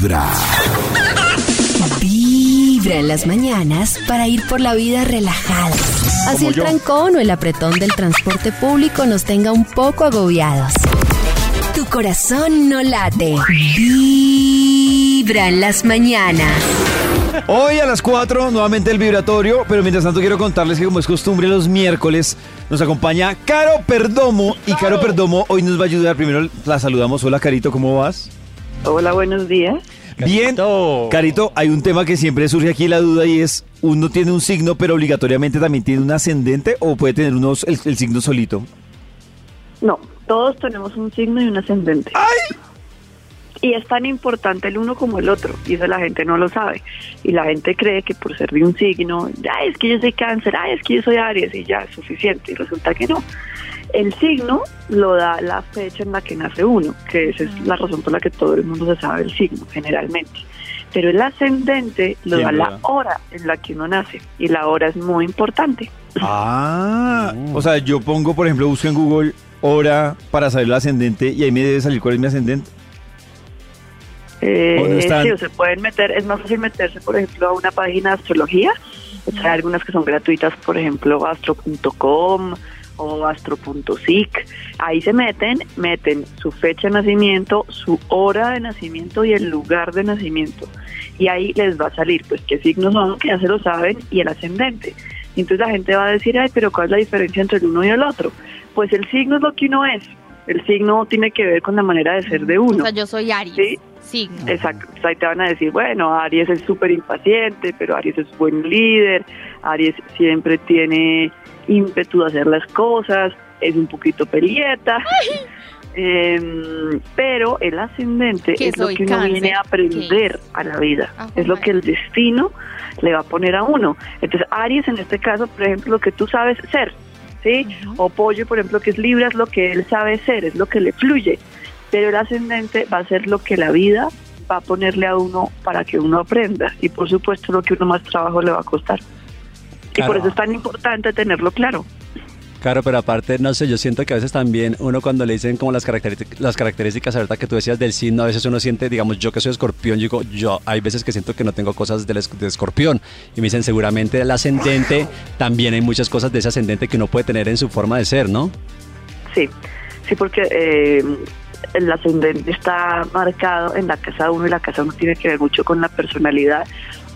Vibra. Vibra en las mañanas para ir por la vida relajada. Así el trancón o el apretón del transporte público nos tenga un poco agobiados. Tu corazón no late. Vibra en las mañanas. Hoy a las 4, nuevamente el vibratorio, pero mientras tanto quiero contarles que como es costumbre los miércoles nos acompaña Caro Perdomo y Caro Perdomo hoy nos va a ayudar. Primero la saludamos. Hola Carito, ¿cómo vas? Hola, buenos días. Bien. Carito, hay un tema que siempre surge aquí la duda y es, ¿uno tiene un signo pero obligatoriamente también tiene un ascendente o puede tener unos el, el signo solito? No, todos tenemos un signo y un ascendente. ¡Ay! Y es tan importante el uno como el otro, y eso la gente no lo sabe. Y la gente cree que por ser de un signo, ya es que yo soy cáncer, ay, es que yo soy Aries, y ya es suficiente. Y resulta que no. El signo lo da la fecha en la que nace uno, que esa es la razón por la que todo el mundo se sabe el signo, generalmente. Pero el ascendente lo ¿Quién da la hora en la que uno nace, y la hora es muy importante. Ah, o sea, yo pongo, por ejemplo, busco en Google hora para saber el ascendente y ahí me debe salir cuál es mi ascendente. Eh, sí, o se pueden meter, es más fácil meterse, por ejemplo, a una página de astrología. O sea, hay algunas que son gratuitas, por ejemplo, astro.com o astro.sic. Ahí se meten, meten su fecha de nacimiento, su hora de nacimiento y el lugar de nacimiento. Y ahí les va a salir, pues, qué signos son, que ya se lo saben, y el ascendente. Entonces la gente va a decir, ay, pero ¿cuál es la diferencia entre el uno y el otro? Pues el signo es lo que uno es. El signo tiene que ver con la manera de ser de uno. O sea, yo soy Aries. Sí. Signo. Exacto, ahí te van a decir, bueno, Aries es súper impaciente, pero Aries es buen líder, Aries siempre tiene ímpetu de hacer las cosas, es un poquito pelieta, Em, pero el ascendente es lo que uno cáncer, viene a aprender a la vida, Ah, es lo que el destino le va a poner a uno. Entonces, Aries en este caso, por ejemplo, lo que tú sabes ser, ¿sí? O Pollo, por ejemplo, que es Libra, es lo que él sabe ser, es lo que le fluye. Pero el ascendente va a ser lo que la vida va a ponerle a uno para que uno aprenda. Y por supuesto, lo que uno más trabajo le va a costar. Y por eso es tan importante tenerlo claro. Claro, pero aparte, no sé, yo siento que a veces también uno cuando le dicen como las características, las características ahorita que tú decías del signo, a veces uno siente, digamos, yo que soy escorpión, digo, yo hay veces que siento que no tengo cosas del de escorpión. Y me dicen, seguramente el ascendente, también hay muchas cosas de ese ascendente que uno puede tener en su forma de ser, ¿no? Sí, sí, porque eh, el ascendente está marcado en la casa 1 y la casa 1 tiene que ver mucho con la personalidad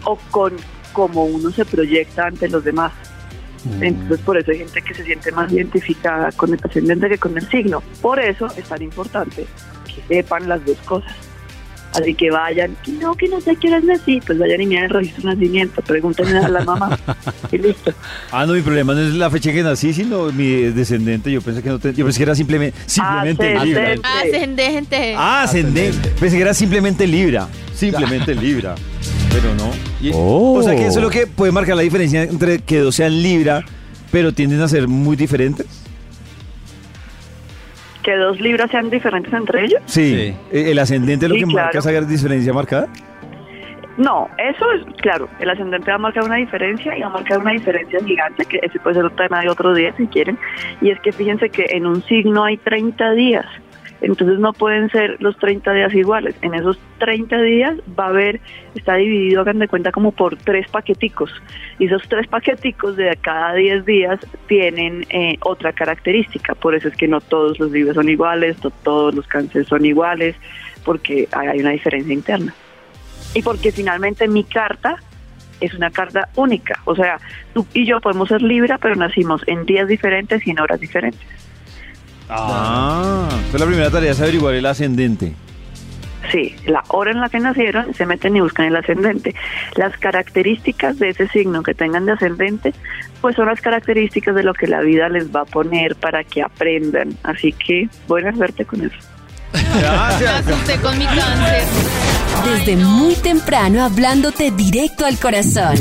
o con cómo uno se proyecta ante los demás. Entonces, por eso hay gente que se siente más identificada con el ascendente que con el signo. Por eso es tan importante que sepan las dos cosas. Así que vayan, que no, que no sé qué horas nací, pues vayan y miren el registro de nacimiento, pregúntenle a la mamá y listo. Ah, no, mi problema no es la fecha que nací, sino mi descendente. Yo pensé que no te- yo pensé que era simplemente, simplemente Ascendente. Libra. Ascendente. Ah, ascendente. Pensé que era simplemente Libra. Simplemente Libra. Pero no. Y- Oh. O sea que eso es lo que puede marcar la diferencia entre que dos sean Libra, pero tienden a ser muy diferentes. Que dos libras sean diferentes entre ellos. Sí. Sí. Eh, El ascendente es lo Sí, que marca claro. esa diferencia marcada. No, eso es claro. El ascendente va a marcar una diferencia y va a marcar una diferencia gigante, que ese puede ser un tema de otro día si quieren. Y es que fíjense que en un signo hay 30 días. Entonces no pueden ser los 30 días iguales. En esos 30 días va a haber, está dividido, hagan de cuenta, como por tres paqueticos. Y esos tres paqueticos de cada 10 días tienen eh, otra característica. Por eso es que no todos los libros son iguales, no todos los cánceres son iguales, porque hay una diferencia interna y porque finalmente mi carta es una carta única. O sea, tú y yo podemos ser Libra, pero nacimos en días diferentes y en horas diferentes. Ah. Entonces la primera tarea es averiguar el ascendente. Sí, la hora en la que nacieron, se meten y buscan el ascendente. Las características de ese signo que tengan de ascendente, pues son las características de lo que la vida les va a poner para que aprendan. Así que buena suerte con eso. Me Gracias. asusté con mi cáncer. Desde muy temprano hablándote directo al corazón.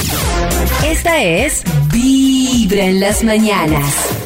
Esta es Vibra en las mañanas.